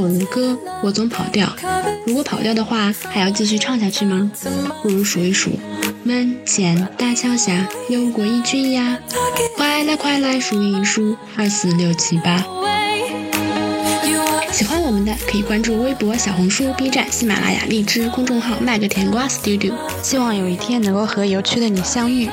我如歌，我总跑调。如果跑调的话，还要继续唱下去吗？不如数一数，门前大桥下有过一句呀，快来快来数一数，二四六七八。喜欢我们的可以关注微博、小红书、B 站、喜马拉雅、荔枝公众号“卖个甜瓜 Studio”。希望有一天能够和有趣的你相遇。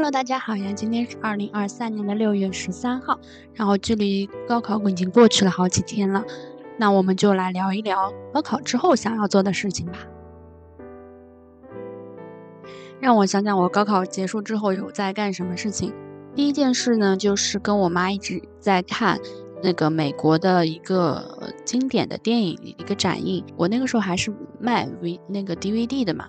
Hello，大家好呀！今天是二零二三年的六月十三号，然后距离高考已经过去了好几天了，那我们就来聊一聊高考之后想要做的事情吧。让我想想，我高考结束之后有在干什么事情。第一件事呢，就是跟我妈一直在看那个美国的一个经典的电影一个展映。我那个时候还是卖 V 那个 DVD 的嘛，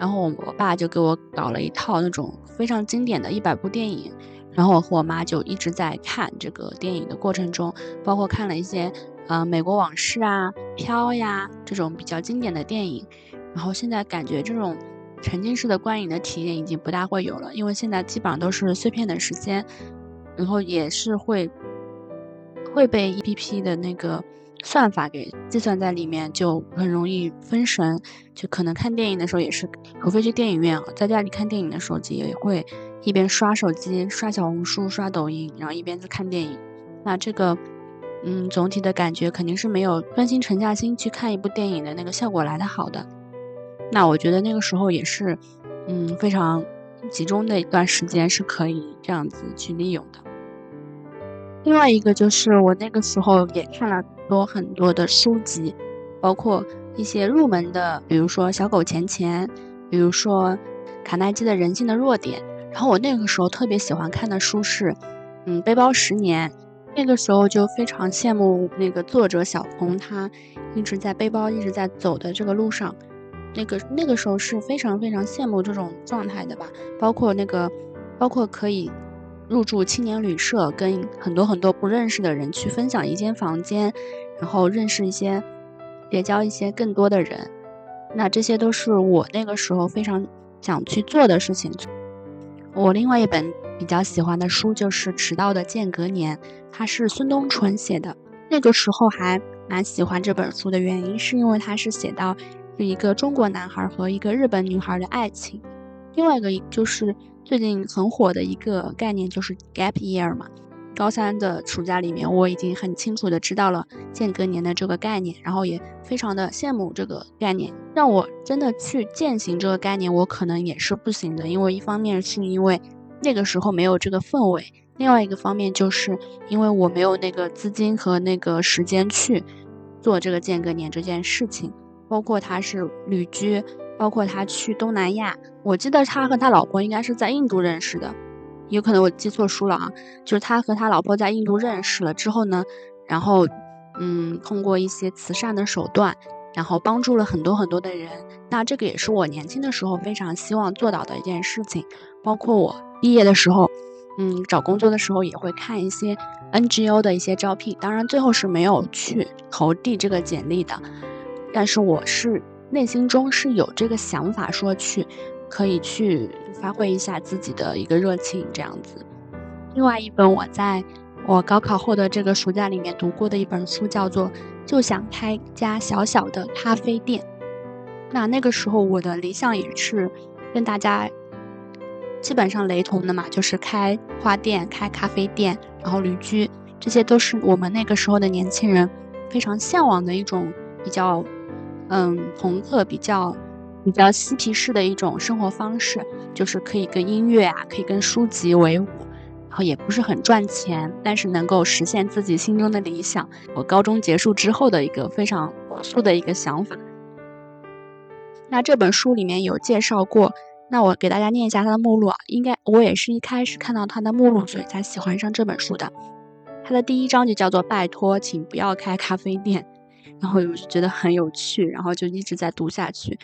然后我爸就给我搞了一套那种非常经典的一百部电影，然后我和我妈就一直在看这个电影的过程中，包括看了一些呃美国往事啊、飘呀这种比较经典的电影，然后现在感觉这种。沉浸式的观影的体验已经不大会有了，因为现在基本上都是碎片的时间，然后也是会会被 A P P 的那个算法给计算在里面，就很容易分神。就可能看电影的时候也是，除非去电影院，在家里看电影的时候也会一边刷手机、刷小红书、刷抖音，然后一边在看电影。那这个，嗯，总体的感觉肯定是没有专心沉下心去看一部电影的那个效果来的好的。那我觉得那个时候也是，嗯，非常集中的一段时间是可以这样子去利用的。另外一个就是我那个时候也看了很多很多的书籍，包括一些入门的，比如说《小狗钱钱》，比如说卡耐基的《人性的弱点》。然后我那个时候特别喜欢看的书是，嗯，《背包十年》。那个时候就非常羡慕那个作者小鹏，他一直在背包一直在走的这个路上。那个那个时候是非常非常羡慕这种状态的吧，包括那个，包括可以入住青年旅社，跟很多很多不认识的人去分享一间房间，然后认识一些，结交一些更多的人，那这些都是我那个时候非常想去做的事情。我另外一本比较喜欢的书就是《迟到的间隔年》，它是孙东纯写的。那个时候还蛮喜欢这本书的原因，是因为它是写到。是一个中国男孩和一个日本女孩的爱情，另外一个就是最近很火的一个概念就是 gap year 嘛。高三的暑假里面，我已经很清楚的知道了间隔年的这个概念，然后也非常的羡慕这个概念。让我真的去践行这个概念，我可能也是不行的，因为一方面是因为那个时候没有这个氛围，另外一个方面就是因为我没有那个资金和那个时间去做这个间隔年这件事情。包括他是旅居，包括他去东南亚。我记得他和他老婆应该是在印度认识的，有可能我记错书了啊。就是他和他老婆在印度认识了之后呢，然后，嗯，通过一些慈善的手段，然后帮助了很多很多的人。那这个也是我年轻的时候非常希望做到的一件事情。包括我毕业的时候，嗯，找工作的时候也会看一些 NGO 的一些招聘，当然最后是没有去投递这个简历的。但是我是内心中是有这个想法，说去可以去发挥一下自己的一个热情这样子。另外一本我在我高考后的这个暑假里面读过的一本书叫做《就想开家小小的咖啡店》。那那个时候我的理想也是跟大家基本上雷同的嘛，就是开花店、开咖啡店，然后旅居，这些都是我们那个时候的年轻人非常向往的一种比较。嗯，朋克比较比较嬉皮士的一种生活方式，就是可以跟音乐啊，可以跟书籍为伍，然后也不是很赚钱，但是能够实现自己心中的理想。我高中结束之后的一个非常朴素的一个想法。那这本书里面有介绍过，那我给大家念一下它的目录啊。应该我也是一开始看到它的目录，所以才喜欢上这本书的。它的第一章就叫做“拜托，请不要开咖啡店”。然后我就觉得很有趣，然后就一直在读下去。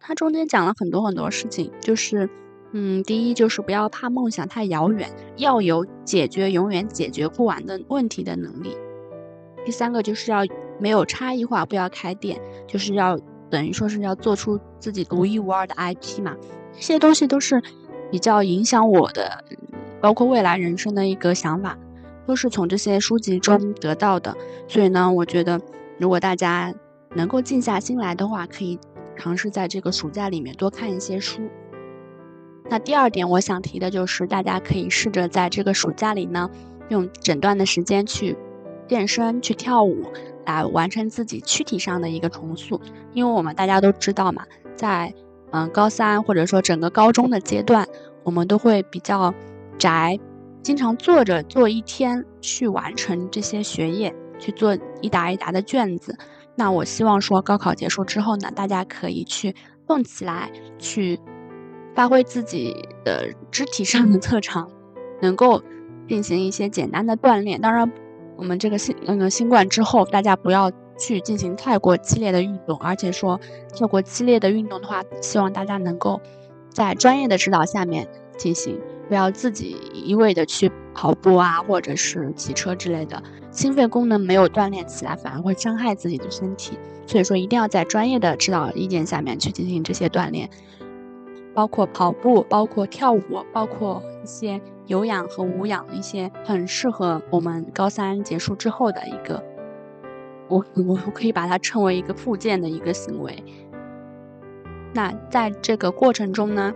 它中间讲了很多很多事情，就是，嗯，第一就是不要怕梦想太遥远，要有解决永远解决不完的问题的能力。第三个就是要没有差异化，不要开店，就是要等于说是要做出自己独一无二的 IP 嘛，这些东西都是比较影响我的，包括未来人生的一个想法，都是从这些书籍中得到的。所以呢，我觉得如果大家能够静下心来的话，可以尝试在这个暑假里面多看一些书。那第二点，我想提的就是，大家可以试着在这个暑假里呢，用整段的时间去健身、去跳舞，来完成自己躯体上的一个重塑。因为我们大家都知道嘛，在嗯高三或者说整个高中的阶段，我们都会比较宅，经常坐着做一天去完成这些学业，去做一沓一沓的卷子。那我希望说，高考结束之后呢，大家可以去动起来，去。发挥自己的肢体上的特长，能够进行一些简单的锻炼。当然，我们这个新那个新冠之后，大家不要去进行太过激烈的运动，而且说太过激烈的运动的话，希望大家能够在专业的指导下面进行，不要自己一味的去跑步啊，或者是骑车之类的，心肺功能没有锻炼起来，反而会伤害自己的身体。所以说，一定要在专业的指导意见下面去进行这些锻炼。包括跑步，包括跳舞，包括一些有氧和无氧一些很适合我们高三结束之后的一个，我我可以把它称为一个复健的一个行为。那在这个过程中呢，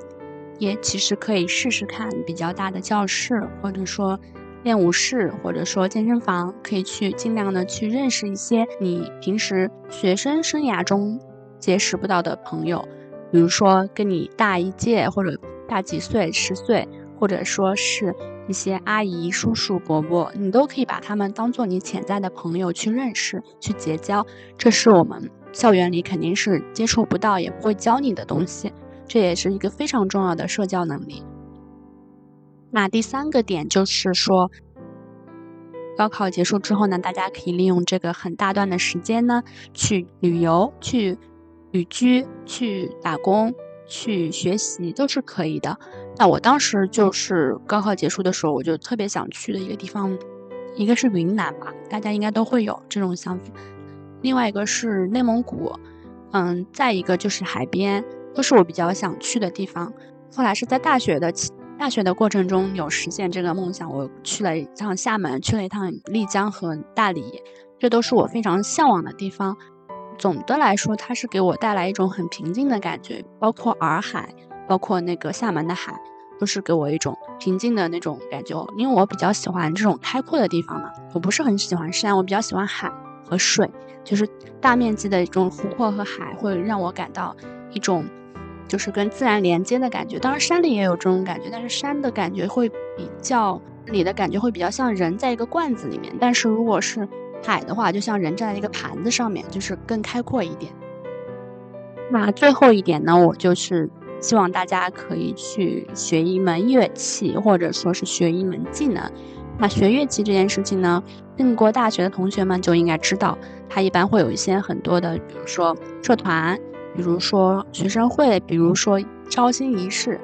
也其实可以试试看比较大的教室，或者说练舞室，或者说健身房，可以去尽量的去认识一些你平时学生生涯中结识不到的朋友。比如说跟你大一届或者大几岁十岁，或者说是一些阿姨、叔叔、伯伯，你都可以把他们当做你潜在的朋友去认识、去结交。这是我们校园里肯定是接触不到，也不会教你的东西。这也是一个非常重要的社交能力。那第三个点就是说，高考结束之后呢，大家可以利用这个很大段的时间呢，去旅游去。旅居、去打工、去学习都是可以的。那我当时就是高考结束的时候，我就特别想去的一个地方，一个是云南吧，大家应该都会有这种想法。另外一个是内蒙古，嗯，再一个就是海边，都是我比较想去的地方。后来是在大学的大学的过程中有实现这个梦想，我去了一趟厦门，去了一趟丽江和大理，这都是我非常向往的地方。总的来说，它是给我带来一种很平静的感觉，包括洱海，包括那个厦门的海，都是给我一种平静的那种感觉。因为我比较喜欢这种开阔的地方嘛，我不是很喜欢山，我比较喜欢海和水，就是大面积的一种湖泊和海，会让我感到一种就是跟自然连接的感觉。当然，山里也有这种感觉，但是山的感觉会比较，你的感觉会比较像人在一个罐子里面。但是如果是海的话，就像人站在一个盘子上面，就是更开阔一点。那最后一点呢，我就是希望大家可以去学一门乐器，或者说是学一门技能。那学乐器这件事情呢，进过大学的同学们就应该知道，它一般会有一些很多的，比如说社团，比如说学生会，比如说招新仪式，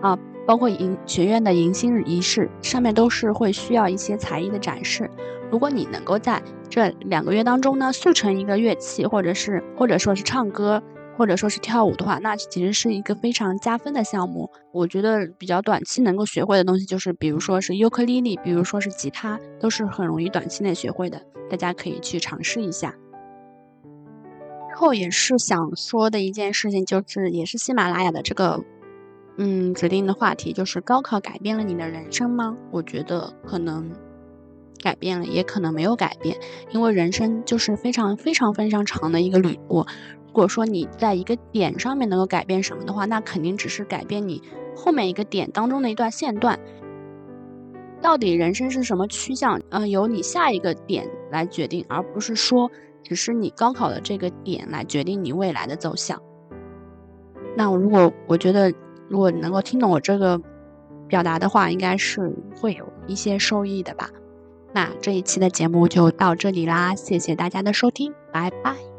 啊，包括迎学院的迎新仪式，上面都是会需要一些才艺的展示。如果你能够在这两个月当中呢，速成一个乐器，或者是或者说是唱歌，或者说是跳舞的话，那其实是一个非常加分的项目。我觉得比较短期能够学会的东西，就是比如说是尤克里里，比如说是吉他，都是很容易短期内学会的，大家可以去尝试一下。最后也是想说的一件事情，就是也是喜马拉雅的这个嗯指定的话题，就是高考改变了你的人生吗？我觉得可能。改变了，也可能没有改变，因为人生就是非常非常非常长的一个旅途。如果说你在一个点上面能够改变什么的话，那肯定只是改变你后面一个点当中的一段线段。到底人生是什么趋向？嗯，由你下一个点来决定，而不是说只是你高考的这个点来决定你未来的走向。那如果我觉得，如果能够听懂我这个表达的话，应该是会有一些收益的吧。那这一期的节目就到这里啦，谢谢大家的收听，拜拜。